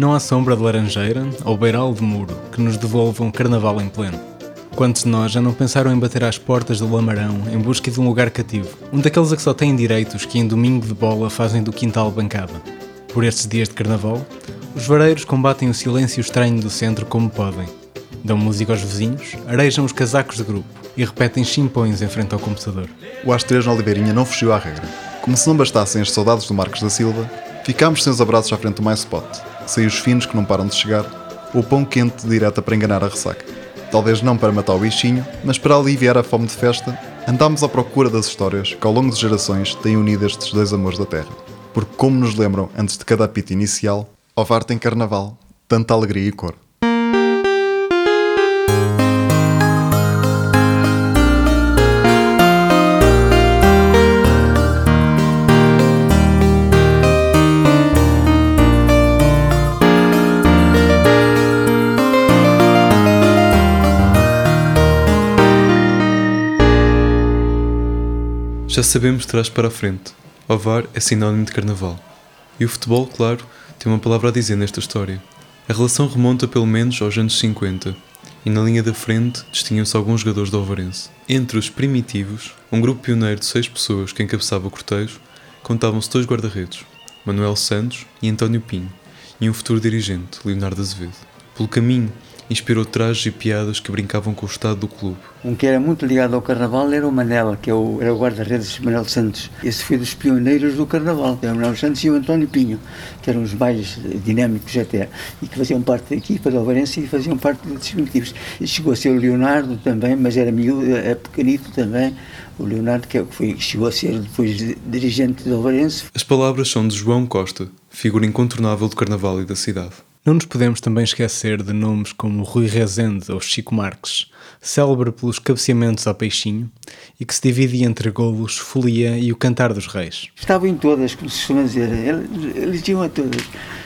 Não há sombra de laranjeira ou beiral de muro que nos devolva um carnaval em pleno. Quantos de nós já não pensaram em bater às portas do Lamarão em busca de um lugar cativo? Um daqueles a que só têm direitos que em domingo de bola fazem do quintal bancada. Por estes dias de carnaval, os vareiros combatem o silêncio estranho do centro como podem. Dão música aos vizinhos, arejam os casacos de grupo e repetem chimpões em frente ao computador. O AS3 na Oliveirinha não fugiu à regra. Como se não bastassem as saudades do Marcos da Silva, ficámos sem os abraços à frente do MySpot, sem os finos que não param de chegar, ou pão quente direta para enganar a ressaca. Talvez não para matar o bichinho, mas para aliviar a fome de festa, andámos à procura das histórias que ao longo de gerações têm unido estes dois amores da terra. Porque como nos lembram antes de cada apito inicial, Ovar tem carnaval, tanta alegria e cor. Já sabemos trás para a frente. Ovar é sinónimo de carnaval. E o futebol, claro, tem uma palavra a dizer nesta história. A relação remonta pelo menos aos anos 50 e na linha da frente distinham-se alguns jogadores do Ovarense. Entre os primitivos, um grupo pioneiro de seis pessoas que encabeçava o cortejo, contavam-se dois guarda-redes, Manuel Santos e António Pinho, e um futuro dirigente, Leonardo Azevedo. Pelo caminho, inspirou trajes e piadas que brincavam com o estado do clube. Um que era muito ligado ao carnaval era o Manela, que é o, era o guarda-redes Manuel Santos. Esse foi dos pioneiros do carnaval, era o Manuel Santos e o António Pinho, que eram os bailes dinâmicos até, e que faziam parte da equipa do Alvarense e faziam parte dos primitivos. Chegou a ser o Leonardo também, mas era miúdo, é pequenito também, o Leonardo, que é foi, chegou a ser depois dirigente do Alvarense. As palavras são de João Costa, figura incontornável do carnaval e da cidade. Não nos podemos também esquecer de nomes como Rui Rezende ou Chico Marques, célebre pelos cabeceamentos ao peixinho e que se dividia entre golos, folia e o cantar dos reis. Estavam em todas, como se costuma dizer, eles iam a todas.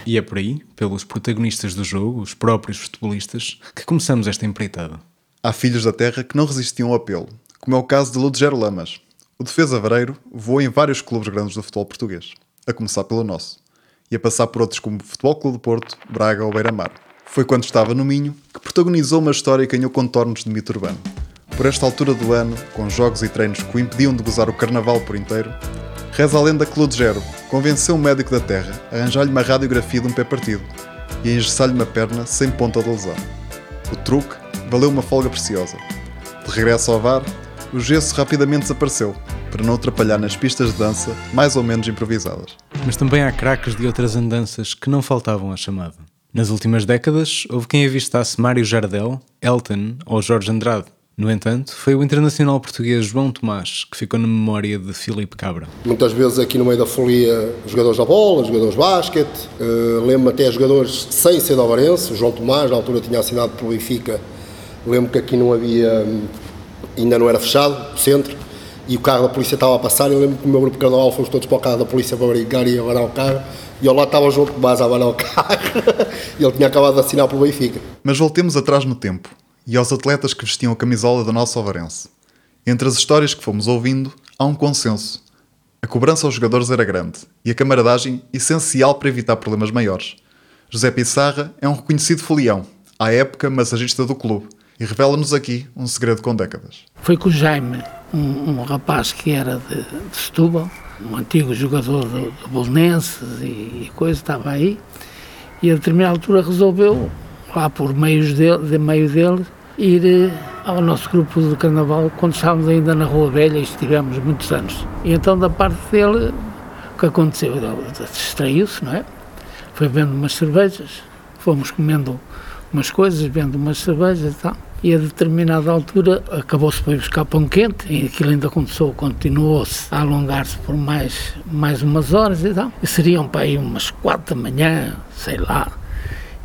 E é por aí, pelos protagonistas do jogo, os próprios futebolistas, que começamos esta empreitada. Há filhos da terra que não resistiam ao apelo, como é o caso de Ludgero Lamas. O defesa vareiro voou em vários clubes grandes do futebol português, a começar pelo nosso e a passar por outros como Futebol Clube do Porto, Braga ou Beira-Mar. Foi quando estava no Minho que protagonizou uma história que ganhou contornos de mito urbano. Por esta altura do ano, com jogos e treinos que o impediam de gozar o carnaval por inteiro, reza a lenda que Ludgero convenceu um médico da terra a arranjar-lhe uma radiografia de um pé partido e a engessar-lhe uma perna sem ponta de lesão. O truque valeu uma folga preciosa. De regresso ao VAR, o gesso rapidamente desapareceu, para não atrapalhar nas pistas de dança mais ou menos improvisadas. Mas também há craques de outras andanças que não faltavam à chamada. Nas últimas décadas, houve quem avistasse Mário Jardel, Elton ou Jorge Andrade. No entanto, foi o internacional português João Tomás que ficou na memória de Filipe Cabra. Muitas vezes aqui no meio da folia, jogadores da bola, jogadores de basquete, uh, lembro até jogadores sem ser de Alvarense, o João Tomás, na altura tinha assinado pelo Benfica, lembro que aqui não havia, ainda não era fechado, o centro, e o carro da polícia estava a passar. Eu lembro que o meu grupo de carnaval fomos todos para o carro da polícia para brincar e abanar o carro. E ao lado estava o João Tomás a abanar o carro. e ele tinha acabado de assinar pelo Benfica. Mas voltemos atrás no tempo e aos atletas que vestiam a camisola da nossa Alvarense. Entre as histórias que fomos ouvindo, há um consenso. A cobrança aos jogadores era grande e a camaradagem essencial para evitar problemas maiores. José Pissarra é um reconhecido folião, à época massagista do clube, e revela-nos aqui um segredo com décadas. Foi com o Jaime, um, um rapaz que era de, de Setúbal, um antigo jogador do, do Bolonenses e, e coisa, estava aí, e a determinada altura resolveu, lá por meios de meio dele, ir eh, ao nosso grupo de carnaval quando estávamos ainda na Rua Velha e estivemos muitos anos. E então da parte dele, o que aconteceu? Ele distraiu-se, não é? Foi vendo umas cervejas, fomos comendo umas coisas, vendo umas cervejas e tal. E a determinada altura acabou-se por buscar pão quente e aquilo ainda começou, continuou-se a alongar-se por mais, mais umas horas e tal. E seriam para aí umas quatro da manhã, sei lá.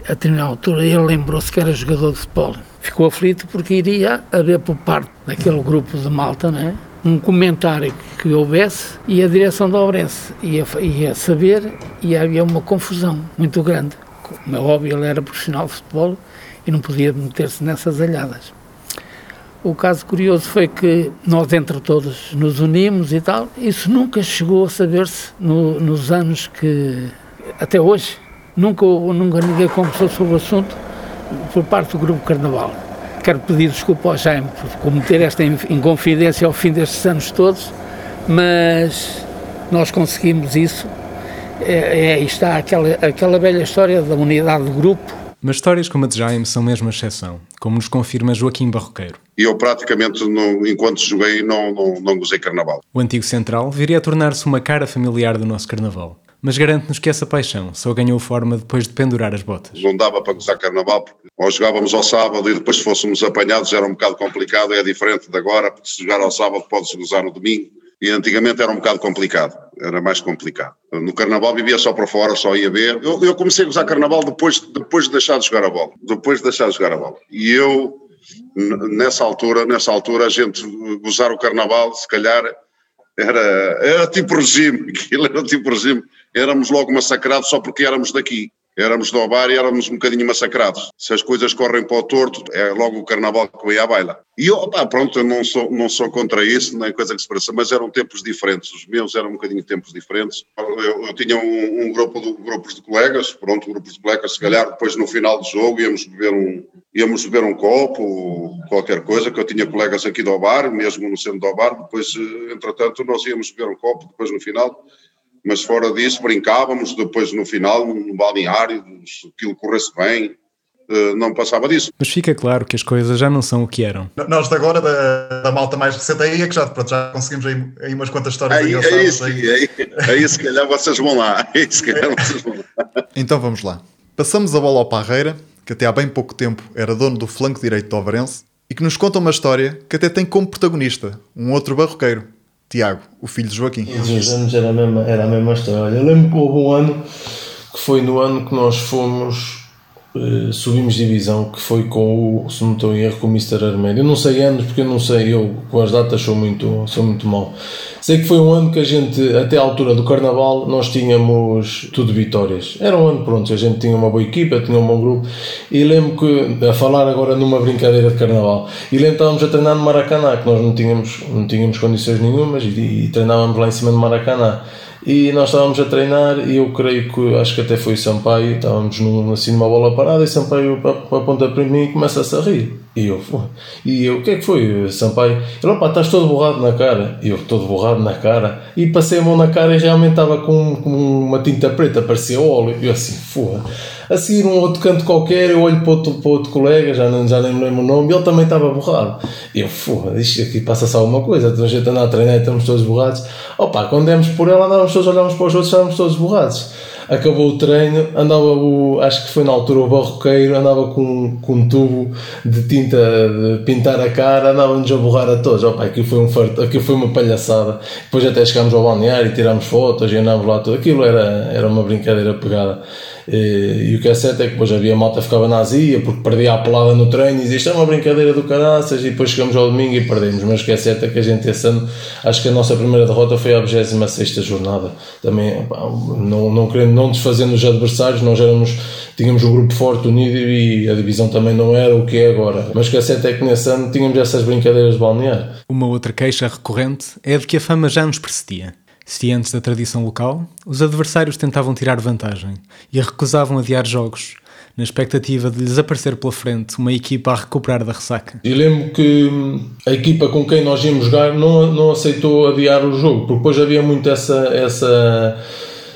A determinada altura ele lembrou-se que era jogador de futebol. Ficou aflito porque iria haver por parte daquele grupo de malta, né? um comentário que houvesse e a direção da Obrense ia, ia saber e havia uma confusão muito grande como é óbvio, ele era profissional de futebol e não podia meter-se nessas alhadas. O caso curioso foi que nós, entre todos, nos unimos e tal. Isso nunca chegou a saber-se no, nos anos que, até hoje, nunca, nunca ninguém conversou sobre o assunto por parte do Grupo Carnaval. Quero pedir desculpa ao Jaime por cometer esta inconfidência ao fim destes anos todos, mas nós conseguimos isso. É, é, está aquela, aquela velha história da unidade do grupo. Mas histórias como a de Jaime são mesmo a exceção, como nos confirma Joaquim Barroqueiro. E eu praticamente, não, enquanto joguei, não, não, não gozei carnaval. O antigo central viria a tornar-se uma cara familiar do nosso carnaval mas garante-nos que essa paixão só ganhou forma depois de pendurar as botas. Não dava para gozar carnaval, porque ou jogávamos ao sábado e depois se fôssemos apanhados era um bocado complicado, é diferente de agora, porque se jogar ao sábado pode-se gozar no domingo, e antigamente era um bocado complicado, era mais complicado. No carnaval vivia só para fora, só ia ver. Eu, eu comecei a gozar carnaval depois, depois de deixar de jogar a bola, depois de deixar de jogar a bola. E eu, nessa altura, nessa altura a gente gozar o carnaval, se calhar era, era tipo regime, aquilo era tipo regime éramos logo massacrados só porque éramos daqui. Éramos do Obar e éramos um bocadinho massacrados. Se as coisas correm para o torto, é logo o carnaval que veio à baila. E pá, pronto, eu não sou, não sou contra isso, nem coisa que se pareça, mas eram tempos diferentes. Os meus eram um bocadinho tempos diferentes. Eu, eu tinha um, um, grupo de, grupos de colegas, pronto, grupos de colegas, se calhar depois no final do jogo íamos beber um, íamos beber um copo, qualquer coisa, que eu tinha colegas aqui do Obar, mesmo no centro do Obar, depois, entretanto, nós íamos beber um copo, depois no final mas fora disso brincávamos, depois no final, no balneário, se aquilo corresse bem, eh, não passava disso. Mas fica claro que as coisas já não são o que eram. Nós de agora, da, da malta mais recente, aí é que já, pronto, já conseguimos aí, aí umas quantas histórias aí, é isso, aí. Aí, aí, se calhar vocês vão lá. Aí, se calhar vocês vão lá. Então vamos lá. Passamos a bola ao Parreira, que até há bem pouco tempo era dono do flanco direito do Overense, e que nos conta uma história que até tem como protagonista um outro barroqueiro, Tiago, o filho de Joaquim. Todos anos era a mesma, era a mesma história. Eu lembro que houve um ano que foi no ano que nós fomos Uh, subimos divisão que foi com o, se não estou em erro, com o Mr. Armédio. Eu não sei anos porque eu não sei, eu com as datas sou muito, sou muito mau. Sei que foi um ano que a gente, até a altura do Carnaval, nós tínhamos tudo vitórias. Era um ano pronto, a gente tinha uma boa equipa, tinha um bom grupo. E lembro que, a falar agora numa brincadeira de Carnaval, e lembro que estávamos a treinar no Maracanã, que nós não tínhamos, não tínhamos condições nenhumas, e, e treinávamos lá em cima do Maracanã e nós estávamos a treinar e eu creio que acho que até foi o Sampaio, estávamos num, assim numa bola parada e Sampaio aponta para mim e começa-se a rir. E eu, e eu, o que é que foi, Sampaio? Ele, opa, estás todo borrado na cara. E eu, todo borrado na cara. E passei a mão na cara e realmente estava com, com uma tinta preta, parecia óleo. E eu assim, foda a seguir um outro canto qualquer, eu olho para outro, para outro colega, já, não, já nem me lembro o nome, e ele também estava borrado. Eu, foda, isto aqui passa-se alguma coisa, então a gente anda a treinar e estamos todos borrados. Opa, quando demos por ela, andávamos todos, olhávamos para os outros, estávamos todos borrados. Acabou o treino, andava o, acho que foi na altura o barroqueiro, andava com, com um tubo de tinta de pintar a cara, andávamos a borrar a todos. Opa, aquilo foi, um farto, aquilo foi uma palhaçada. Depois até chegámos ao balneário e tirámos fotos e andámos lá tudo. Aquilo era, era uma brincadeira pegada. E, e, o que é certo é que depois havia malta ficava na azia porque perdia a pelada no treino e dizia isto é uma brincadeira do caraças e depois chegamos ao domingo e perdemos. Mas o que é certo é que a gente esse ano, acho que a nossa primeira derrota foi a 26 jornada. Também, não, não querendo não desfazendo os adversários, nós éramos, tínhamos um grupo forte, unido e a divisão também não era o que é agora. Mas o que é certo é que nesse ano tínhamos essas brincadeiras de balnear. Uma outra queixa recorrente é de que a fama já nos precedia. Cientes da tradição local, os adversários tentavam tirar vantagem e recusavam adiar jogos, na expectativa de lhes aparecer pela frente uma equipa a recuperar da ressaca. E lembro que hum, a equipa com quem nós íamos jogar não, não aceitou adiar o jogo, porque depois havia muito essa, essa,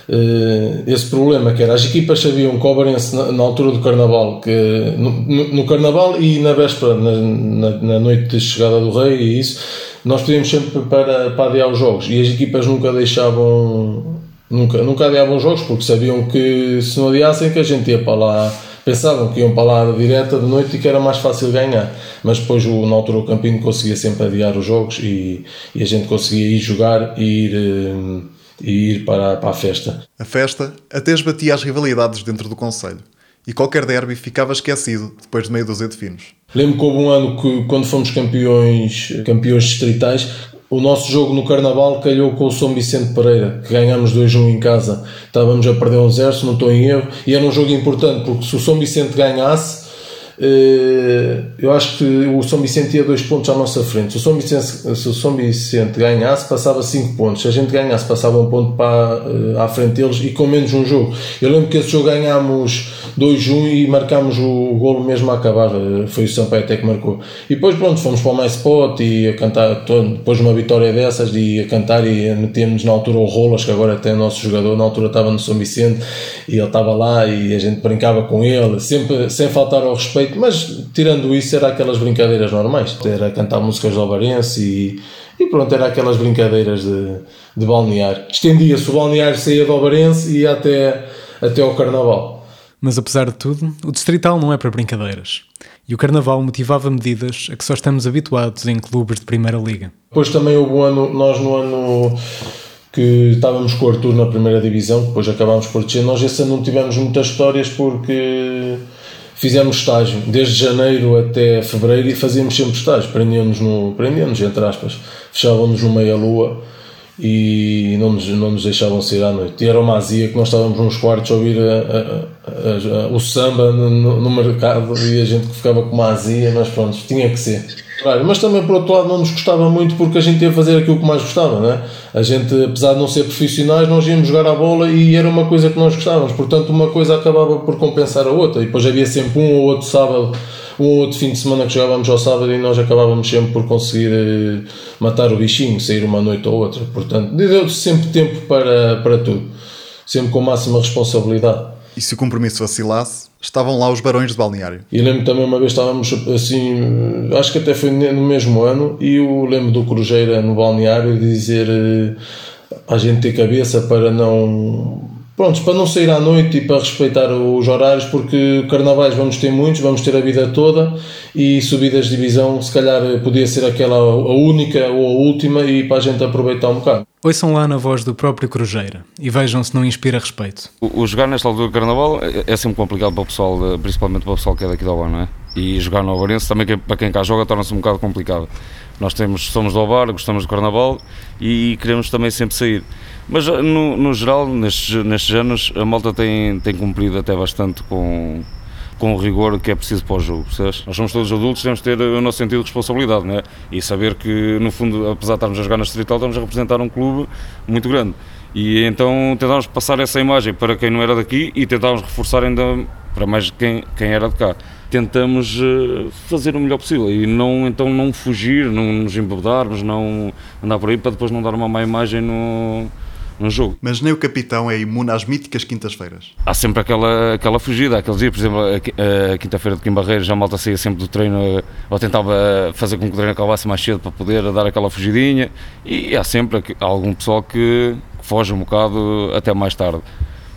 uh, esse problema, que era as equipas sabiam que na, na, altura do Carnaval, que no, no Carnaval e na véspera, na, na, na noite de chegada do Rei e isso nós pedíamos sempre para, para adiar os jogos. E as equipas nunca deixavam nunca, nunca adiavam os jogos porque sabiam que se não adiassem que a gente ia para lá. Pensavam que iam para lá direta de noite e que era mais fácil ganhar. Mas depois o, na altura o Campino conseguia sempre adiar os jogos e, e a gente conseguia ir jogar e ir, eh, e ir para, para a festa. A festa até esbatia as rivalidades dentro do Conselho e qualquer derby ficava esquecido depois de meio dúzia de finos. Lembro que houve um ano que, quando fomos campeões, campeões distritais, o nosso jogo no Carnaval calhou com o São Vicente Pereira, que ganhámos 2-1 em casa. Estávamos a perder um 0, se não estou em erro, e era um jogo importante, porque se o São Vicente ganhasse, eu acho que o São Vicente ia dois pontos à nossa frente. Se o São Vicente, se o São Vicente ganhasse, passava cinco pontos. Se a gente ganhasse, passava um ponto para, eh, à frente deles e com menos um jogo. Eu lembro que esse jogo ganhámos 2-1 e marcámos o golo mesmo a acabar. Eh, foi o Sampaio até que marcou. E depois, pronto, fomos para o mais spot e a cantar. Depois de uma vitória dessas, e a cantar e metemos na altura o Rolas, que agora até é nosso jogador. Na altura estava no São Vicente e ele estava lá e a gente brincava com ele, sempre sem faltar ao respeito mas tirando isso, era aquelas brincadeiras normais. Era cantar músicas do Alvarense e, e pronto, era aquelas brincadeiras de, de balnear. Estendia-se o balneário, saía do Alvarense e ia até, até ao Carnaval. Mas apesar de tudo, o Distrital não é para brincadeiras. E o Carnaval motivava medidas a que só estamos habituados em clubes de Primeira Liga. Depois também houve um ano, nós no ano que estávamos com o Arthur na primeira divisão, depois acabámos por descer. Nós esse ano não tivemos muitas histórias porque fizemos estágio desde janeiro até fevereiro e fazíamos sempre estágio. Prendíamos, no, prendíamos entre aspas, fechávamos no meia-lua e não nos, não nos deixavam sair à noite. E era uma azia que nós estávamos nos quartos a ouvir a, a, a, o samba no, no, mercado e a gente ficava com uma azia, mas pronto, tinha que ser. Mas também por outro lado não nos gostava muito porque a gente ia fazer aquilo que mais gostava, não é? A gente, apesar de não ser profissionais, nós íamos jogar a bola e era uma coisa que nós gostávamos, portanto uma coisa acabava por compensar a outra e depois havia sempre um ou outro sábado um ou outro fim de semana que jogávamos ao sábado e nós acabávamos sempre por conseguir eh, matar o bichinho, sair uma noite ou outra. Portanto, deu sempre tempo para, para tudo, sempre com máxima responsabilidade. E se o compromisso vacilasse, estavam lá os barões de balneário. E lembro também uma vez estávamos assim, acho que até foi no mesmo ano, e eu lembro do Cruzeiro no balneário dizer eh, a gente ter cabeça para não Prontos, para não sair à noite e para respeitar os horários, porque carnavais vamos ter muitos, vamos ter a vida toda e subidas de divisão, se calhar podia ser aquela a única ou a última e para a gente aproveitar um bocado. Ouçam lá na voz do próprio Cruzeira e vejam se não inspira respeito. O, o jogar nesta altura do carnaval é, é sempre complicado para o pessoal, principalmente para o pessoal que é daqui da Ovar, não é? E jogar no Alvarense também para quem cá joga torna-se um bocado complicado. Nós temos, somos do Ovar, gostamos do carnaval e queremos também sempre sair. Mas eh, no, no geral, nestes, nestes anos, a malta tem, tem cumprido até bastante com, com o rigor que é preciso para o jogo. Percebes? Nós somos todos adultos, temos de ter o nosso sentido de responsabilidade né? e saber que, no fundo, apesar de estarmos a jogar na Distrital, estamos a representar um clube muito grande. E então tentámos passar essa imagem para quem não era daqui e tentámos reforçar ainda para mais quem, quem era de cá. Tentamos eh, fazer o melhor possível e não, então não fugir, não nos embebedarmos, não andar por aí para depois não dar uma má imagem no, no jogo. Mas nem o capitão é imune às míticas quintas-feiras. Há sempre aquela, aquela fugida, aqueles dias, por exemplo, a, a quinta-feira de Kim Barreiros, a malta saía sempre do treino ou tentava fazer com que o treino acabasse mais cedo para poder dar aquela fugidinha e há sempre algum pessoal que foge um bocado até mais tarde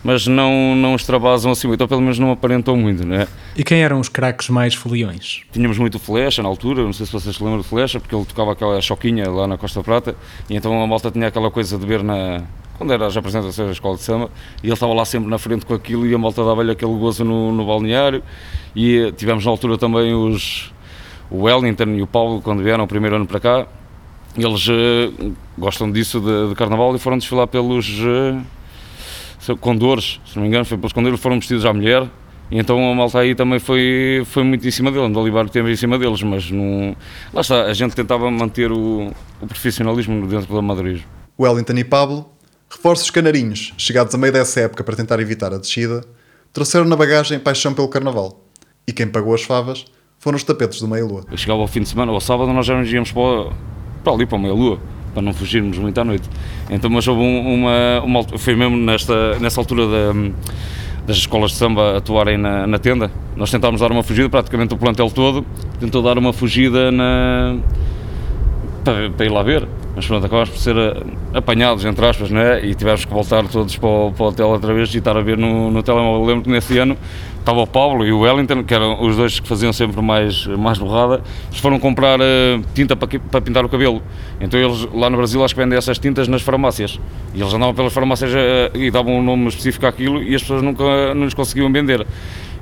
mas não, não extravasam assim muito, ou pelo menos não aparentam muito, né? E quem eram os craques mais foliões? Tínhamos muito Flecha na altura, não sei se vocês se lembram de Flecha, porque ele tocava aquela choquinha lá na Costa Prata, e então a malta tinha aquela coisa de ver na, quando era as apresentações da escola de samba, e ele estava lá sempre na frente com aquilo e a malta dava-lhe aquele gozo no, no balneário. E tivemos na altura também os, o Wellington e o Paulo, quando vieram o primeiro ano para cá, eles uh, gostam disso de, de, carnaval e foram desfilar pelos uh, condores, se não me engano, foi pelos condores, foram vestidos à mulher. E então a malta aí também foi, foi muito em cima dele, o que teve em cima deles, mas não, lá está, a gente tentava manter o, o profissionalismo dentro do amadorismo. Wellington e Pablo Reforços canarinhos, chegados a meio dessa época para tentar evitar a descida, trouxeram na bagagem paixão pelo carnaval. E quem pagou as favas foram os tapetes do Meia-Lua. Chegava ao fim de semana, ao sábado, nós já nos íamos para, para ali, para o Meia-Lua, para não fugirmos muito à noite. Então, mas houve uma, uma foi mesmo nesta, nessa altura da, das escolas de samba atuarem na, na tenda. Nós tentámos dar uma fugida, praticamente o plantel todo tentou dar uma fugida na, para, para ir lá ver mas pronto, acabámos por ser eh, apanhados, entre aspas, né? e tivemos que voltar todos para o, para o hotel outra vez e estar a ver no, no telemóvel. lembro que nesse ano estava o Paulo e o Wellington, que eram os dois que faziam sempre mais, mais borrada, eles foram comprar uh, tinta para, para pintar o cabelo. Então eles lá no Brasil acho que vendem essas tintas nas farmácias. E eles andavam pelas farmácias uh, e davam um nome específico àquilo e as pessoas nunca não lhes conseguiam vender.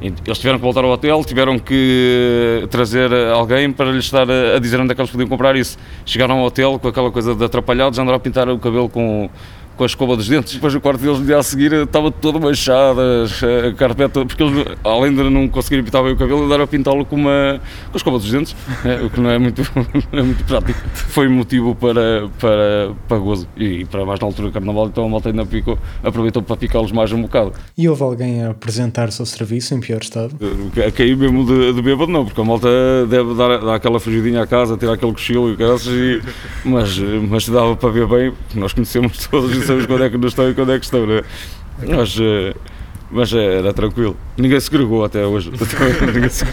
Eles tiveram que voltar ao hotel, tiveram que trazer alguém para lhes estar a dizer onde é que eles podiam comprar isso. Chegaram ao hotel com aquela coisa de atrapalhados, andaram a pintar o cabelo com, com a escova dos dentes. Depois o quarto deles, no dia a seguir, estava todo manchado, a carpeta, porque eles, além de não conseguirem pintar bem o cabelo, andaram a pintá-lo com, uma, com a escova dos dentes, é, o que não é muito, não é muito prático. Foi motivo para, para, para gozo. E para mais na altura do carnaval, então a malta ainda picou, aproveitou para picá-los mais um bocado. E houve alguém a apresentar-se ao serviço em pior estado? A cair mesmo de, de bêbado, não, porque a malta deve dar, dar aquela fugidinha à casa, tirar aquele cochilo e graças, e mas, mas dava para ver bem, nós conhecemos todos sabemos quando é que não estão e quando é que estão, não é? Mas, mas era tranquilo. Ninguém se gregou até hoje. se,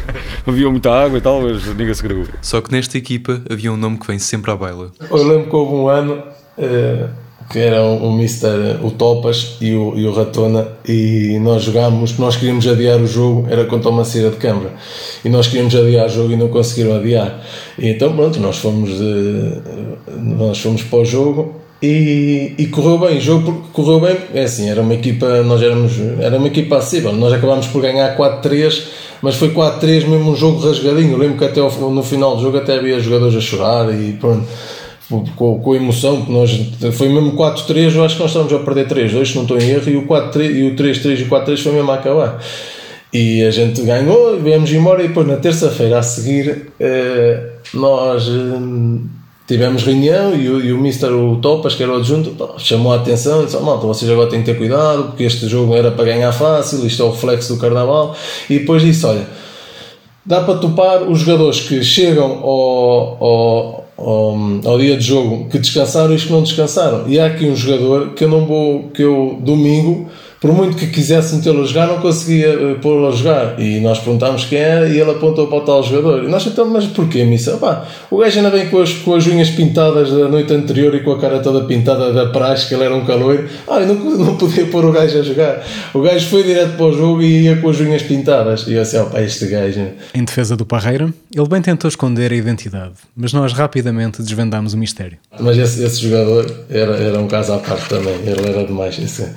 havia muita água e tal, mas ninguém se gregou. Só que nesta equipa havia um nome que vem sempre à baila. Eu lembro que houve um ano uh, que era o, o Mister, o Topas e o, e o Ratona, e nós jogámos, nós queríamos adiar o jogo, era contra uma Macira de Câmara, e nós queríamos adiar o jogo e não conseguiram adiar. E então, pronto, nós fomos, uh, nós fomos para o jogo e, e, correu bem, o jogo correu bem, é assim, era uma equipa, nós éramos, era uma equipa acessível, nós acabámos por ganhar 4-3, mas foi 4-3 mesmo um jogo rasgadinho, eu lembro que até ao, no final do jogo até havia jogadores a chorar e pronto, com, com a emoção, que nós, foi mesmo 4-3, eu acho que nós estávamos a perder 3-2, se não estou em erro, e o 4-3 e o 3-3 e o 4-3 foi mesmo a acabar. E a gente ganhou, viemos embora e depois na terça-feira a seguir eh, nós eh, tivemos reunião e o, e o Mister o Topas, que era o adjunto, chamou a atenção e disse: oh, Malta, vocês agora têm que ter cuidado porque este jogo era para ganhar fácil, isto é o reflexo do carnaval. E depois disse: Olha, dá para topar os jogadores que chegam ao, ao, ao, ao, dia de jogo que descansaram e os que não descansaram. E há aqui um jogador que eu não vou, que eu domingo por muito que quisesse metê-lo a jogar, não conseguia uh, pô-lo a jogar. E nós perguntámos quem era e ele apontou para o tal jogador. E nós então, mas porquê, missa? Pá, o gajo ainda vem com as, com as unhas pintadas da noite anterior e com a cara toda pintada da praxe, que ele era um calor. Ah, eu não, não podia pôr o gajo a jogar. O gajo foi direto para o jogo e ia com as unhas pintadas. E eu assim, ó, pá, este gajo. Em defesa do Parreira, ele bem tentou esconder a identidade, mas nós rapidamente desvendámos o mistério. Mas esse, esse jogador era, era um caso à parte também, ele era demais. Esse,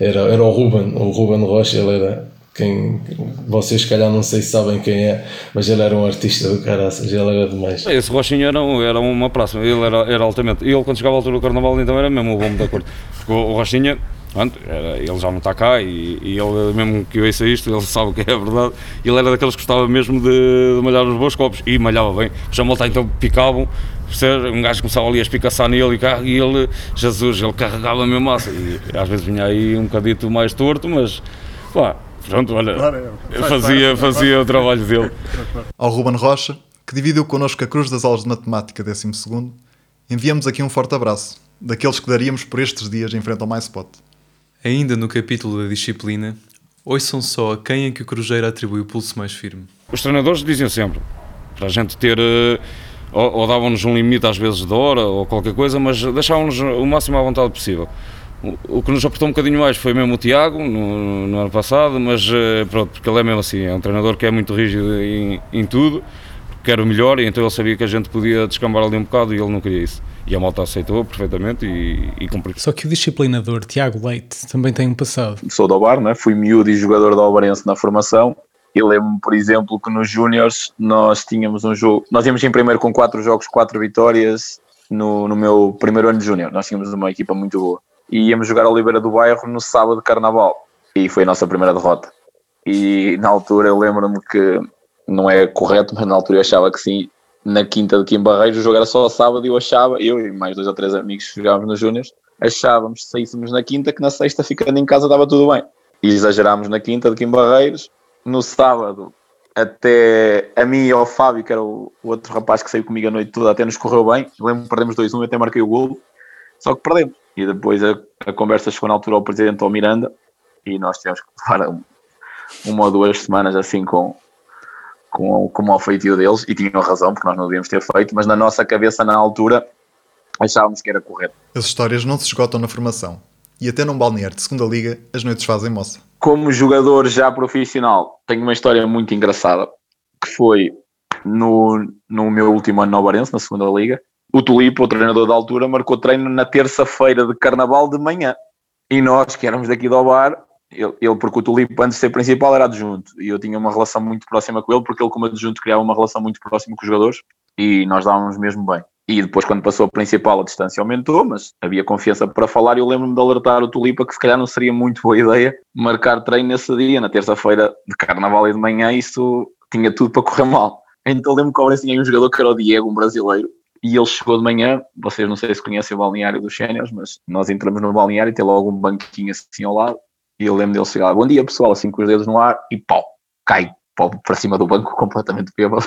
era, era o Ruben, o Ruben Rocha, ele era quem vocês, se calhar, não sei se sabem quem é, mas ele era um artista do caraças, ele era demais. Esse Rochinho era, era uma próxima, ele era, era altamente. E ele, quando chegava à altura do carnaval, então era mesmo o bom da cor. Porque o, o Rochinha, ele já não está cá e, e, ele, mesmo que eu ouça isto, ele sabe que é verdade. Ele era daqueles que gostava mesmo de, de malhar os bons copos e malhava bem. Já malta então picavam, um gajo começava ali a espicaçar nele e, e ele, Jesus, ele carregava a mesma massa. E às vezes vinha aí um bocadito mais torto, mas pá, pronto, olha, é, fazia, fazia o trabalho dele. Ao Ruben Rocha, que dividiu connosco a cruz das aulas de matemática 12, enviamos aqui um forte abraço, daqueles que daríamos por estes dias em frente ao MySpot. Ainda no capítulo da disciplina, ouçam só a quem é que o Cruzeiro atribui o pulso mais firme. Os treinadores diziam sempre, para a gente ter, eh, ou, ou davam-nos um limite às vezes de hora ou qualquer coisa, mas deixavam-nos o máximo à vontade possível. O que nos apertou um bocadinho mais foi mesmo o Tiago, no, no ano passado, mas eh, pronto, porque ele é mesmo assim, é um treinador que é muito rígido em, em tudo, quer o melhor, e então ele sabia que a gente podia descambar ali um bocado e ele não queria isso. E a malta aceitou perfeitamente e, e cumpriu. Só que o disciplinador Tiago Leite também tem um passado. Sou do Bar, né? fui miúdo e jogador do Alvarense na formação. Eu lembro-me, por exemplo, que nos Júniors nós tínhamos um jogo. Nós íamos em primeiro com quatro jogos, quatro vitórias no, no meu primeiro ano de Júnior. Nós tínhamos uma equipa muito boa. E íamos jogar a Oliveira do Bairro no sábado de Carnaval. E foi a nossa primeira derrota. E na altura eu lembro-me que não é correto, mas na altura eu achava que sim. Na quinta de Kim Barreiros, o jogo era só sábado e eu achava, eu e mais dois ou três amigos que jogávamos nos Júniors, achávamos, se saíssemos na quinta, que na sexta, ficando em casa, dava tudo bem. E exagerámos na quinta de Kim Barreiros. No sábado, até a mim e ao Fábio, que era o, outro rapaz que saiu comigo a noite toda, até nos correu bem. Lembro que perdemos 2-1, eu até marquei o golo, só que perdemos. E depois a, a conversa chegou na altura ao presidente ao Miranda e nós tivemos que levar uma ou duas semanas assim com, com, com o mau feitio deles e tinham razão, porque nós não devíamos ter feito, mas na nossa cabeça, na altura, achávamos que era correto. As histórias não se esgotam na formação e até num balneário de segunda liga as noites fazem moça. Como jogador já profissional, tenho uma história muito engraçada, que foi no, no meu último ano no Barense, na segunda liga, o Tulipo, o treinador da altura, marcou treino na terça-feira de carnaval de manhã. E nós, que éramos daqui do bar, ele, ele, porque o Tulipo antes de ser principal era adjunto e eu tinha uma relação muito próxima com ele porque ele como adjunto criava uma relação muito próxima com os jogadores e nós dávamos mesmo bem E depois, quando passou a principal, a distância aumentou, mas havia confiança para falar. E eu lembro-me de alertar o Tulipa que se calhar não seria muito boa ideia marcar treino nesse dia, na terça-feira de carnaval e de manhã. Isso tinha tudo para correr mal. Então lembro que tinha um jogador que era o Diego, um brasileiro, e ele chegou de manhã. Vocês não sei se conhecem o balneário dos Séniores, mas nós entramos no balneário e tem logo um banquinho assim ao lado. E eu lembro dele chegar, bom dia pessoal, assim com os dedos no ar, e pau, cai para cima do banco completamente bêbado.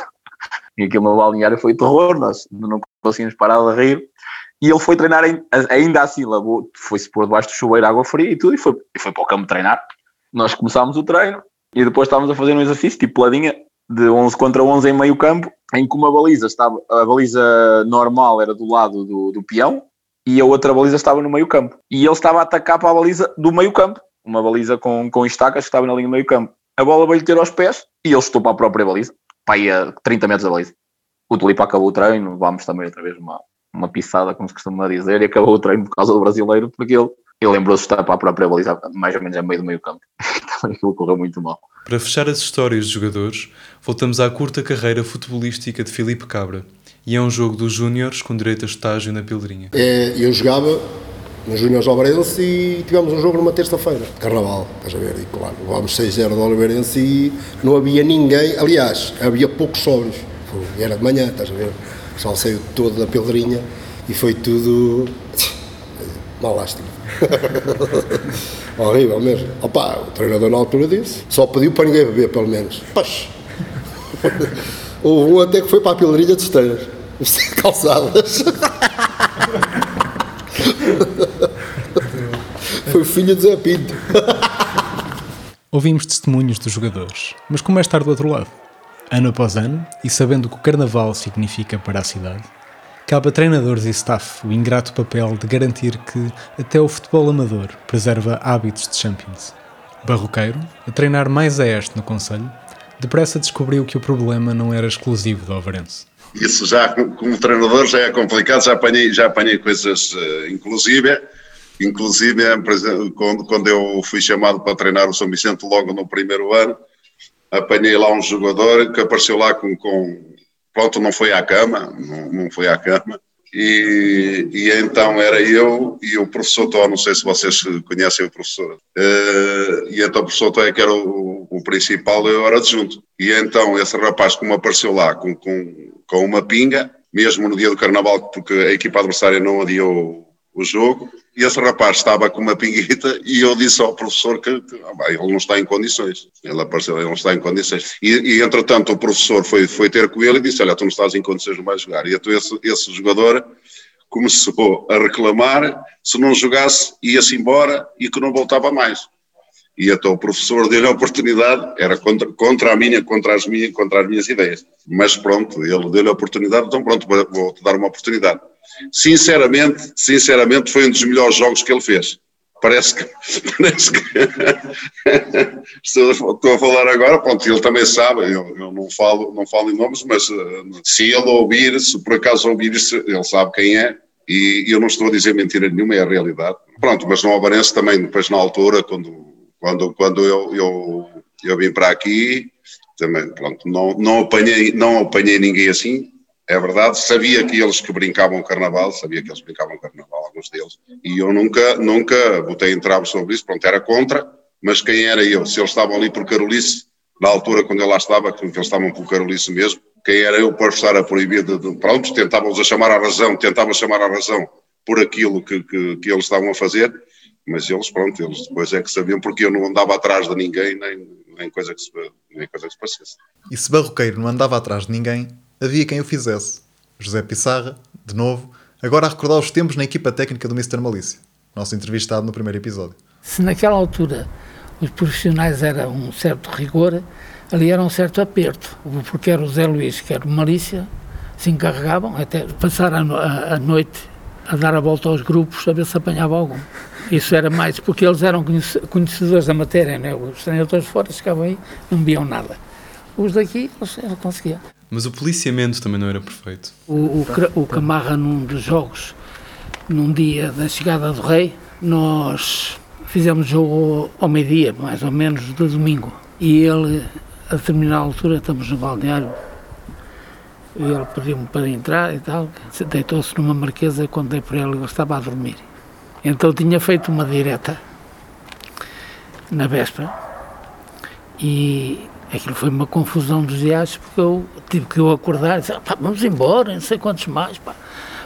E aquilo no balneário foi terror, nós não conseguimos parar de rir. E ele foi treinar ainda assim, foi-se pôr debaixo do chuveiro, água fria e tudo, e foi, e foi para o campo treinar. Nós começámos o treino e depois estávamos a fazer um exercício, tipo peladinha, de 11 contra 11 em meio campo, em que uma baliza estava, a baliza normal era do lado do, do peão e a outra baliza estava no meio campo. E ele estava a atacar para a baliza do meio campo, uma baliza com, com estacas que estava na linha do meio campo. A bola veio ter aos pés e ele estou para a própria baliza para aí a 30 metros da baliza. O Tulipa acabou o treino, vamos também outra vez uma, uma pisada, como se costuma dizer, e acabou o treino por causa do brasileiro, porque ele, ele lembrou-se de estar para a própria baliza, mais ou menos a meio do meio campo. Também aquilo correu muito mal. Para fechar as histórias de jogadores, voltamos à curta carreira futebolística de Filipe Cabra. E é um jogo dos Júniores com direito a estágio na Pilrinha. É, eu jogava nos Júniores Oliveirense e tivemos um jogo numa terça-feira, carnaval, estás a ver? E claro, levámos 6-0 do Oliveirense e não havia ninguém, aliás, havia poucos sóbrios, era de manhã, estás a ver? O pessoal saiu todo da pedrinha e foi tudo. uma lástima. Horrível mesmo. Opa, o treinador na altura disse, só pediu para ninguém beber, pelo menos. Pois. Houve um até que foi para a pilarinha de esteiras, calçadas. Foi filho de Zé Pinto. Ouvimos testemunhos dos jogadores, mas como é estar do outro lado? Ano após ano, e sabendo o que o carnaval significa para a cidade, cabe a treinadores e staff o ingrato papel de garantir que até o futebol amador preserva hábitos de Champions. Barroqueiro, a treinar mais a este no Conselho, depressa descobriu que o problema não era exclusivo do Alvarense. Isso já, como treinador, já é complicado, já apanhei, já apanhei coisas, uh, inclusive, inclusive quando, quando eu fui chamado para treinar o São Vicente logo no primeiro ano, apanhei lá um jogador que apareceu lá com, com pronto, não foi à cama, não, não foi à cama, e, e, então era eu e o professor Tó, não sei se vocês conhecem o professor, uh, e então o professor Tó é que era o, o principal, eu era adjunto. E então esse rapaz, como apareceu lá com, com, com uma pinga, mesmo no dia do carnaval, porque a equipa adversária não adiou o jogo, e esse rapaz estava com uma pinguita e eu disse ao professor que, ah, ele não está em condições. Ele apareceu, ele não está em condições. E, e, entretanto o professor foi, foi ter com ele e disse, olha, tu não estás em condições de mais jogar. E então esse, esse jogador começou a reclamar, se não jogasse ia-se embora e que não voltava mais. E então o professor deu-lhe a oportunidade, era contra, contra a minha, contra as minhas, contra as minhas ideias. Mas pronto, ele deu-lhe a oportunidade, então pronto, vou-te dar uma oportunidade. Sinceramente, sinceramente foi um dos melhores jogos que ele fez. Parece que, parece que estou a falar agora, pronto, ele também sabe, eu, eu, não, falo, não falo em nomes, mas uh, se ele ouvir, se por acaso ouvir, ele sabe quem é, e eu não estou a dizer mentira nenhuma, é a realidade. Pronto, mas no Alvarense também, depois na altura, quando quando, quando eu, eu, eu vim para aqui, também, pronto, não, não, apanhei, não apanhei ninguém assim, é verdade, sabia que eles que brincavam carnaval, sabia que eles brincavam carnaval, alguns deles, e eu nunca, nunca botei em travo sobre isso, pronto, era contra, mas quem era eu? Se eles estavam ali por Carolice, na altura quando eu lá estava, que eles estavam por Carolice mesmo, quem era eu para estar a proibir de, de pronto, tentávamos a chamar à razão, tentávamos chamar à razão por aquilo que, que, que eles estavam a fazer, mas eles, pronto, eles depois é que sabiam porque eu não andava atrás de ninguém, nem, nem, coisa, que se, nem coisa que se parecesse. E se Barroqueiro não andava atrás de ninguém, havia quem o fizesse. José Pissarra, de novo, agora a recordar os tempos na equipa técnica do Mr. Malícia, nosso entrevistado no primeiro episódio. Se naquela altura os profissionais eram um certo rigor, ali era um certo aperto, porque era o Zé Luís, que era o Malícia, se encarregavam até passar a, a, a noite a dar a volta aos grupos a ver se apanhava algum. Isso era mais porque eles eram conhecedores da matéria, né? os treinadores fora chegavam aí não viam nada. Os daqui, eles, eles conseguiam. Mas o policiamento também não era perfeito. O, o, o Camarra, num dos jogos, num dia da chegada do Rei, nós fizemos jogo ao meio-dia, mais ou menos, do domingo. E ele, a determinada altura, estamos no balneário, E ele pediu-me para entrar e tal. Deitou-se numa marquesa quando dei para ele, ele estava a dormir. Então tinha feito uma direta na véspera e aquilo foi uma confusão dos dias porque eu tive que eu acordar e dizer, vamos embora, não sei quantos mais, pá,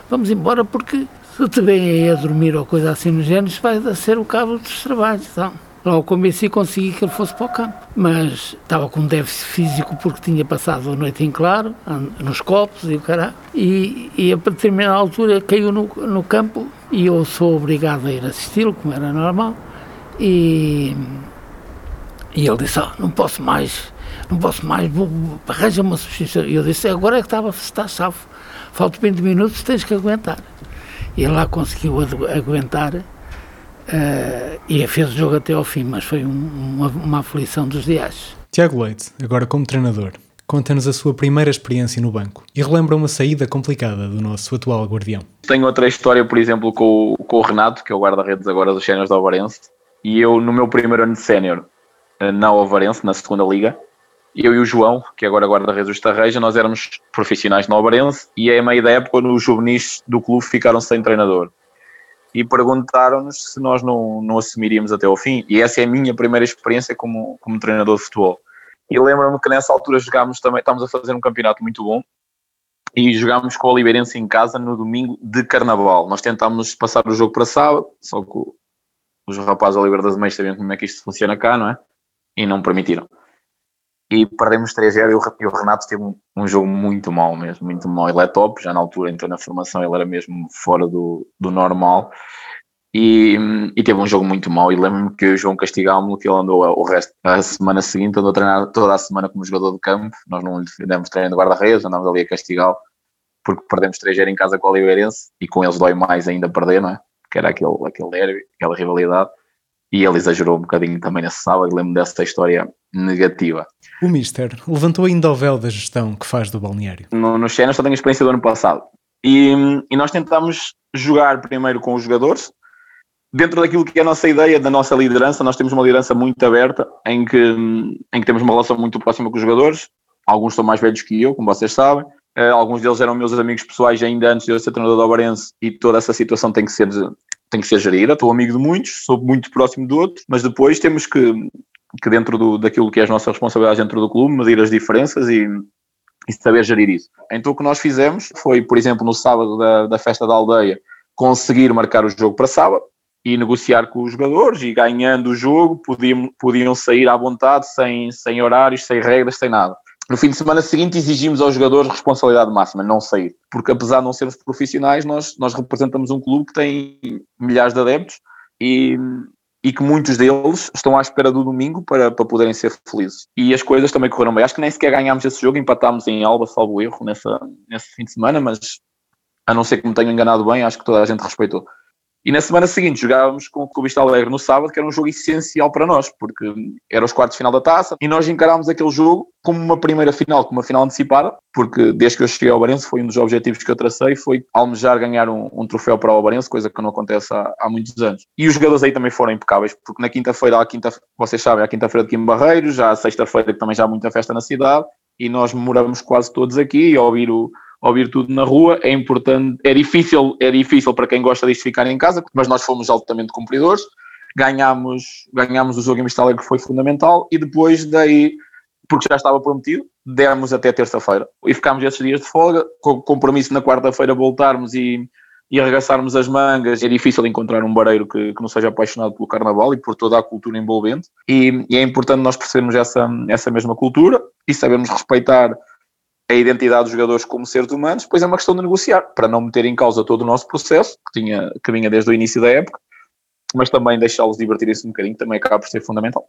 vamos embora porque se te vem aí a dormir ou coisa assim no género, isso vai ser o cabo dos trabalhos. Então. Logo convenci e consegui que ele fosse para o campo. Mas estava com déficit físico porque tinha passado a noite em claro, nos copos e o caralho. E, e a determinada altura caiu no, no campo e eu sou obrigado a ir assisti-lo, como era normal. E, e ele disse, oh, não posso mais, não posse mais, arranja uma substituição. E eu disse, agora é que estava, está salvo, faltam 20 minutos, tens que aguentar. E ele lá conseguiu aguentar uh, e fez o jogo até ao fim, mas foi um, uma, uma aflição dos dias. Tiago Leite, agora como treinador, conta-nos a sua primeira experiência no banco e relembra uma saída complicada do nosso atual guardião. Tenho outra história, por exemplo, com, com o Renato, que é o guarda-redes agora dos Séniores da Alvarense, e eu, no meu primeiro ano de sénior, eh, na Alvarense, na segunda liga, eu e o João, que agora guarda-redes do Estarreja, nós éramos profissionais no Alvarense e a meio da época os juvenis do clube ficaram sem treinador. E perguntaram-nos se nós não, não assumiríamos até ao fim. E essa é a minha primeira experiência como, como treinador de futebol. E lembro-me que nessa altura jogámos também, estávamos a fazer um campeonato muito bom e jogámos com o Oliveirense em casa no domingo de Carnaval. Nós tentámos passar o jogo para sábado, só que os rapazes da Oliveira das Meias sabiam como é que isto funciona cá, não é? E não permitiram e perdemos 3-0 e o Renato teve um, jogo muito mau mesmo, muito mau. Ele é top, já na altura entrou na formação, ele era mesmo fora do, do normal e, e teve um jogo muito mau. E lembro-me que o João castigámos que ele andou o resto, a semana seguinte, andou a treinar toda a semana como jogador de campo. Nós não lhe demos treino de guarda-redes, andámos ali a castigá-lo porque perdemos 3-0 em casa com o Oliveirense e com eles dói mais ainda perder, não é? Que era aquele, aquele derby, aquela rivalidade e ele exagerou um bocadinho também nesse sábado, lembro dessa história negativa. O Mister levantou ainda o véu da gestão que faz do balneário. No, no Xena só tenho experiência do ano passado. E, e nós tentámos jogar primeiro com os jogadores, dentro daquilo que é a nossa ideia, da nossa liderança, nós temos uma liderança muito aberta, em que, em que temos uma relação muito próxima com os jogadores. Alguns são mais velhos que eu, como vocês sabem. Uh, alguns deles eram meus amigos pessoais ainda antes de eu ser treinador do Obarense e toda essa situação tem que ser tem que ser gerida. Estou amigo de muitos, sou muito próximo de outros, mas depois temos que, que dentro do, daquilo que é as nossas responsabilidades dentro do clube, medir as diferenças e, e saber gerir isso. Então o que nós fizemos foi, por exemplo, no sábado da, da festa da aldeia, conseguir marcar o jogo para sábado e negociar com os jogadores e ganhando o jogo podiam, podiam sair à vontade, sem, sem horários, sem regras, sem nada. No fim de semana seguinte exigimos aos jogadores responsabilidade máxima, não sair. Porque apesar de não sermos profissionais, nós, nós representamos um clube que tem milhares de adeptos e, e que muitos deles estão à espera do domingo para, para poderem ser felizes. E as coisas também correram bem. Acho que nem sequer ganhámos esse jogo, empatámos em Alba, salvo erro, nessa, nesse fim de semana, mas a não ser que me tenham enganado bem, acho que toda a gente respeitou. E na semana seguinte jogávamos com o Vista Alegre no sábado, que era um jogo essencial para nós, porque era os quartos de final da taça, e nós encarámos aquele jogo como uma primeira final, como uma final antecipada, porque desde que eu cheguei ao Barense foi um dos objetivos que eu tracei, foi almejar ganhar um, um troféu para o Barense, coisa que não acontece há, há, muitos anos. E os jogadores aí também foram impecáveis, porque na quinta-feira, quinta, vocês sabem, a quinta-feira de Quim Barreiros, já a sexta-feira que também já há muita festa na cidade, e nós moramos quase todos aqui, a ouvir o ouvir tudo na rua, é importante, é difícil, é difícil para quem gosta disto ficar em casa, mas nós fomos altamente cumpridores, ganhámos, ganhámos o jogo em Vista que foi fundamental, e depois daí, porque já estava prometido, demos até terça-feira. E ficámos esses dias de folga, com compromisso na quarta-feira voltarmos e, e arregaçarmos as mangas. É difícil encontrar um bareiro que, que não seja apaixonado pelo carnaval e por toda a cultura envolvente. E, e é importante nós percebermos essa, essa mesma cultura e sabermos respeitar a identidade dos jogadores como seres humanos, depois é uma questão de negociar, para não meter em causa todo o nosso processo, que, tinha, que vinha desde o início da época, mas também deixá-los divertirem-se um bocadinho, também acaba por ser fundamental.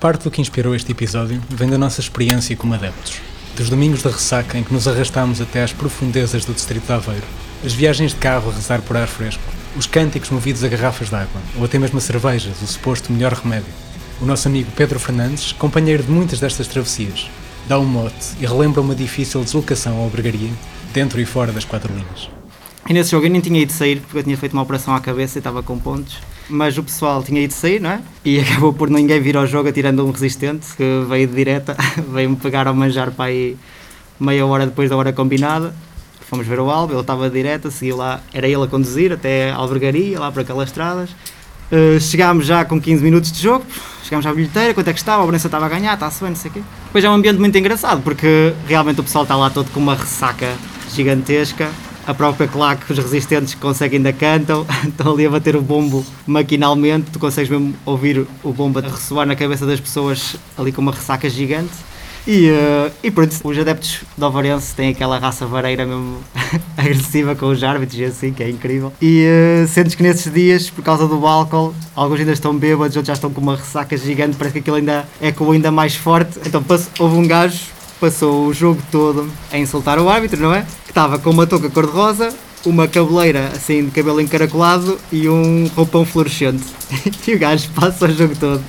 Parte do que inspirou este episódio vem da nossa experiência como adeptos. Dos domingos da ressaca em que nos arrastámos até às profundezas do distrito de Aveiro, as viagens de carro a rezar por ar fresco, os cânticos movidos a garrafas de água, ou até mesmo a cervejas, o suposto melhor remédio. O nosso amigo Pedro Fernandes, companheiro de muitas destas travessias, dá um mote e relembra uma difícil deslocação ao Bregaria, dentro e fora das quatro linhas. E nesse jogo eu nem tinha ido sair porque eu tinha feito uma operação à cabeça e estava com pontos. Mas o pessoal tinha ido sair, não é? E acabou por ninguém vir ao jogo atirando um resistente que veio de direta, veio-me pegar ao manjar para aí meia hora depois da hora combinada. Fomos ver o Alba, ele estava direto, seguiu lá, era ele a conduzir até a albergaria, lá para aquelas estradas. Uh, chegámos já com 15 minutos de jogo, chegámos à bilheteira, quanto é que estava, a Bragança estava a ganhar, está-se bem, não sei o quê. Depois é um ambiente muito engraçado, porque realmente o pessoal está lá todo com uma ressaca gigantesca. A própria claque, os resistentes que conseguem ainda cantam, estão ali a bater o bombo maquinalmente, tu consegues mesmo ouvir o bombo a ressoar na cabeça das pessoas ali com uma ressaca gigante. E, uh, e pronto, os adeptos do Ovarense têm aquela raça vareira mesmo agressiva com os árbitros e assim, que é incrível. E uh, sentes que nesses dias, por causa do álcool, alguns ainda estão bêbados, outros já estão com uma ressaca gigante, parece que aquilo ainda é com ainda mais forte. Então houve um gajo passou o jogo todo a insultar o árbitro, não é? Que estava com uma touca cor-de-rosa, uma cabeleira assim de cabelo encaracolado e um roupão fluorescente. E o gajo passa o jogo todo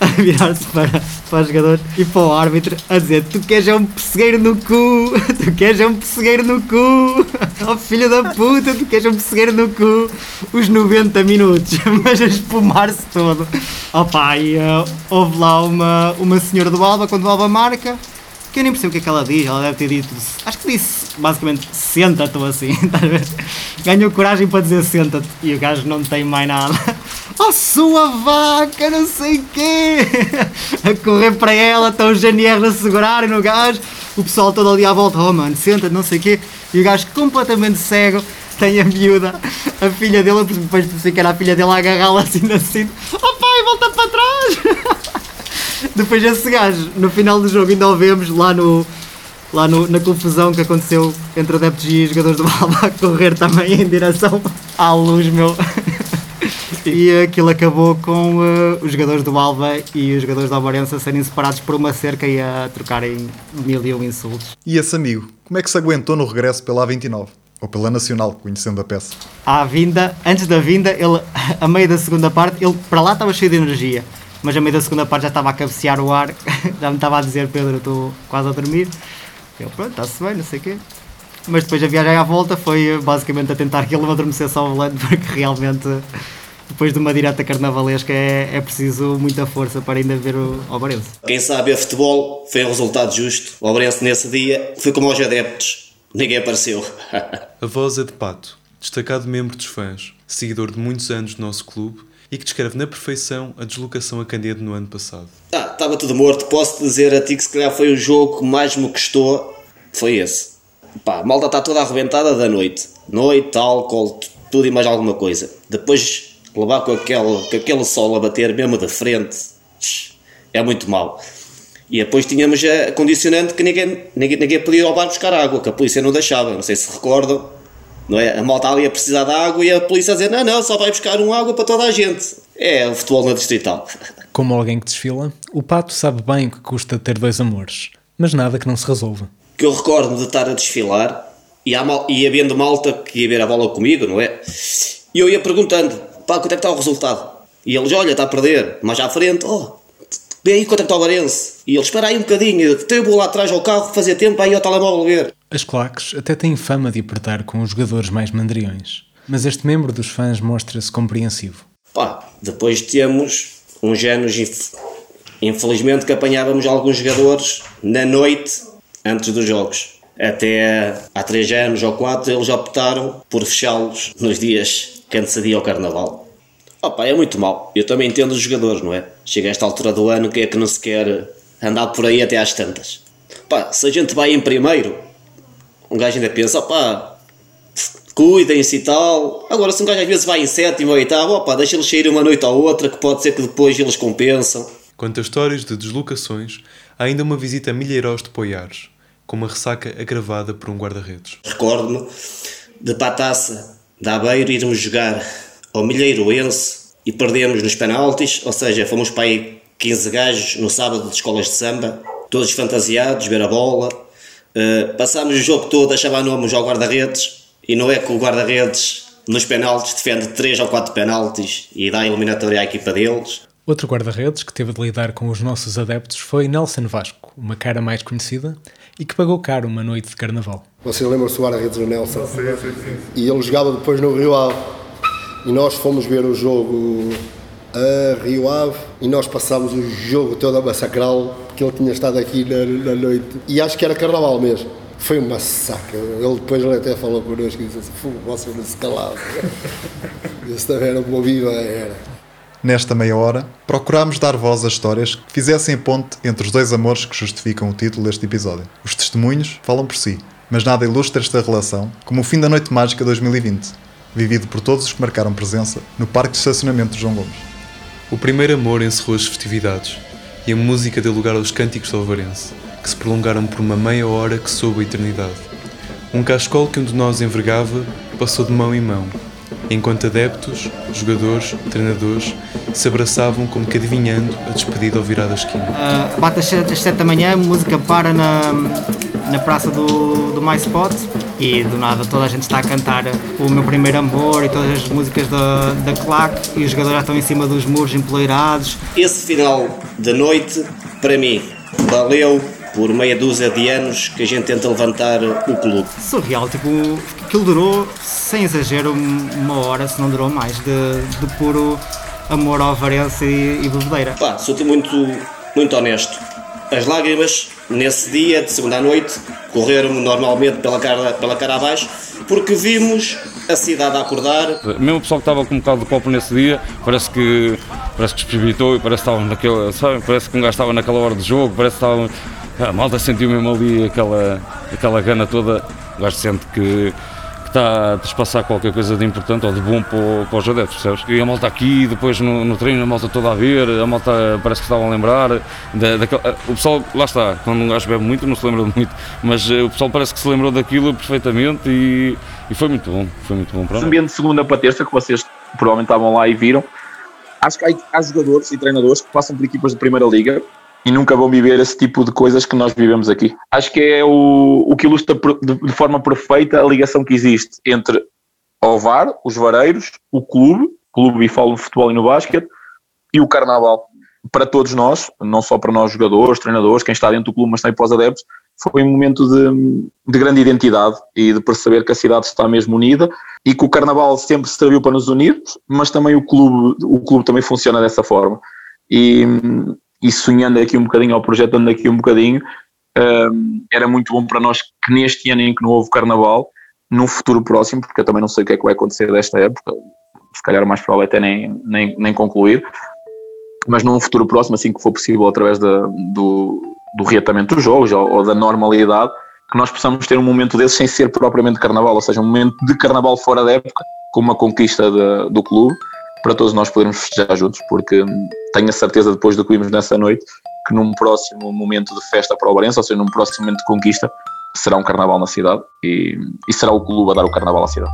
a virar-se para, para os jogadores e para o árbitro a dizer: Tu queres é um pessegueiro no cu, tu queres é um pessegueiro no cu, oh filho da puta, tu queres é um pessegueiro no cu. Os 90 minutos, mas a espumar-se todo. Opa, e uh, houve lá uma, uma senhora do Alba, quando o Alba marca que eu nem percebo o que é que ela diz, ela deve ter dito, acho que disse basicamente senta-te assim, estás a ver? Ganhou coragem para dizer senta-te e o gajo não tem mais nada. Oh sua vaca, não sei o quê! A correr para ela, estão os GNR a segurarem no gajo, o pessoal todo ali à volta, oh mano, senta-te, não sei o quê, e o gajo completamente cego tem a miúda, a filha dele, depois pensei que era a filha dele a agarrá-la assim na cinta, oh pai, volta para trás! Depois esse gajo, no final do jogo ainda o vemos lá no, lá no, na confusão que aconteceu entre adeptos e jogadores do Alba a correr também em direção à luz, meu. E aquilo acabou com uh, os jogadores do Alba e os jogadores da Alvarense a serem separados por uma cerca e a trocarem mil e um insultos. E esse amigo, como é que se aguentou no regresso pela A29? Ou pela Nacional, conhecendo a peça? À vinda, antes da vinda, ele, a meio da segunda parte, ele para lá estava cheio de energia mas a meio da segunda parte já estava a cabecear o ar, já me estava a dizer, Pedro, estou quase a dormir. Eu, pronto, está-se bem, não sei o quê. Mas depois a viagem à volta foi basicamente a tentar que ele me adormecesse ao volante, porque realmente depois de uma direta carnavalesca é, é preciso muita força para ainda ver o Alvarense. Quem sabe a futebol foi um resultado justo. O Alvarense nesse dia foi como aos adeptos, ninguém apareceu. a voz é de Pato, destacado membro dos fãs, seguidor de muitos anos do nosso clube e que descreve na perfeição a deslocação a Candide no ano passado. Ah, estava tudo morto. Posso dizer a ti que se calhar foi o jogo que mais me custou. Foi esse. Pá, a malta está toda arrebentada da noite. Noite, álcool, tudo e mais alguma coisa. Depois levar com aquele, com aquele sol a bater mesmo da frente. É muito mal. E depois tínhamos a condicionante que ninguém, ninguém, ninguém podia ir ao bar buscar água, que a polícia não deixava. Não sei se recordam não é? A malta ali a precisar de água e a polícia a dizer: não, não, só vai buscar um água para toda a gente. É o futebol na distrital. Como alguém que desfila, o Pato sabe bem que custa ter dois amores, mas nada que não se resolva. Que eu recordo de estar a desfilar e, mal, e havendo malta que ia ver a bola comigo, não é? E eu ia perguntando: pá, quanto é que está o resultado? E eles: olha, está a perder, mais à frente, oh, bem aí quanto é que está o Barense? E eles: espera aí um bocadinho, eu vou lá atrás ao carro fazer tempo aí ao telemóvel ver. As claques até têm fama de apertar com os jogadores mais mandriões, mas este membro dos fãs mostra-se compreensivo. Pá, depois temos uns anos, infelizmente, que apanhávamos alguns jogadores na noite antes dos jogos. Até há três anos ou quatro eles optaram por fechá-los nos dias que antecedia ao Carnaval. Opa, é muito mal. Eu também entendo os jogadores, não é? Chega a esta altura do ano, que é que não se quer andar por aí até às tantas? Pá, se a gente vai em primeiro, um gajo ainda pensa, opá, cuidem-se e tal. Agora, se um gajo às vezes vai em sétimo ou oitavo, opá, deixa eles sair uma noite ou outra, que pode ser que depois eles compensam. Quanto a histórias de deslocações, há ainda uma visita a Milheiros de Poiares, com uma ressaca agravada por um guarda-redes. Recordo-me de Pataça, da Aveiro, irmos jogar ao Milheiroense e perdemos nos penaltis, ou seja, fomos para aí 15 gajos no sábado de escolas de samba, todos fantasiados, ver a bola, Uh, passámos o jogo todo a chamar nomes ao guarda-redes e não é que o guarda-redes nos penaltis defende 3 ou 4 penaltis e dá a eliminatória à equipa deles. Outro guarda-redes que teve de lidar com os nossos adeptos foi Nelson Vasco, uma cara mais conhecida e que pagou caro uma noite de carnaval. Você lembra-se do guarda-redes do Nelson? Sim, sim, sim. E ele jogava depois no Rio Ave e nós fomos ver o jogo a Rio Ave e nós passámos o jogo todo a massacrá-lo porque ele tinha estado aqui na, na, noite e acho que era carnaval mesmo. Foi um massacre. Ele depois ele até falou connosco e disse assim: Fogo, você não se calava. Esse também era uma viva era. Nesta meia hora, procurámos dar voz a histórias que fizessem ponte entre os dois amores que justificam o título deste episódio. Os testemunhos falam por si, mas nada ilustra esta relação como o fim da Noite Mágica 2020, vivido por todos os que marcaram presença no Parque de Estacionamento de João Gomes. O primeiro amor encerrou as festividades e a música deu lugar aos cânticos do Alvarense, que se prolongaram por uma meia hora que soube a eternidade. Um cascol que um de nós envergava passou de mão em mão, enquanto adeptos, jogadores, treinadores se abraçavam como que adivinhando a despedida ao virar da esquina. Uh, bate às 7, às 7 da manhã, a música para na, na praça do, do MySpot e do nada toda a gente está a cantar o meu primeiro amor e todas as músicas da, da claque e os jogadores já estão em cima dos muros empoleirados. Esse final da noite, para mim, valeu por meia dúzia de anos que a gente tenta levantar o clube. Surreal, tipo, aquilo durou, sem exagero, uma hora, se não durou mais, de, de puro amor ao Varense e, e bebedeira. Pá, sou muito, muito honesto. As lágrimas, nesse dia de segunda à noite, correram normalmente pela cara, pela cara abaixo, porque vimos a cidade a acordar. Mesmo o pessoal que estava com um bocado de copo nesse dia, parece que parece que esprebitou e parece que estava naquela, sabe? Parece que um gajo estava naquela hora de jogo, parece que estava. A malta sentiu mesmo ali aquela, aquela gana toda. O gajo sente que, que está a despassar qualquer coisa de importante ou de bom para, para os adeptos, percebes? E a malta aqui, depois no, no treino, a malta toda a ver, a malta parece que estavam a lembrar. Da, daquela- o pessoal, lá está, quando um gajo bebe muito, não se lembra muito, mas eh, o pessoal parece que se lembrou daquilo perfeitamente e, e foi muito bom. Foi muito bom para nós. ambiente de segunda para terça, que vocês provavelmente estavam lá e viram, acho que há, há jogadores e treinadores que passam por equipas de primeira liga e nunca vão viver esse tipo de coisas que nós vivemos aqui. Acho que é o, o que ilustra de, forma perfeita a ligação que existe entre o VAR, os vareiros, o clube, clube e falo futebol e no basquete, e o carnaval. Para todos nós, não só para nós jogadores, treinadores, quem está dentro do clube, mas também para os adeptos, foi um momento de, de grande identidade e de perceber que a cidade está mesmo unida e que o carnaval sempre serviu para nos unir, mas também o clube, o clube também funciona dessa forma. E, e sonhando aqui um bocadinho, ou projetando aqui um bocadinho, hum, era muito bom para nós que neste ano em que não houve carnaval, num futuro próximo, porque eu também não sei o que é que vai acontecer desta época, se calhar o mais provável é até nem, nem, nem concluir, mas num futuro próximo, assim que for possível, através da, do, do reatamento dos jogos ou, ou da normalidade, que nós possamos ter um momento desses sem ser propriamente carnaval, ou seja, um momento de carnaval fora da época, com uma conquista de- do clube, para todos nós podermos festejar juntos, porque tenho a certeza, depois do que vimos nessa noite, que num próximo momento de festa para o Barense, ou seja, num próximo momento de conquista, será um carnaval na cidade e, e será o clube a dar o carnaval à cidade.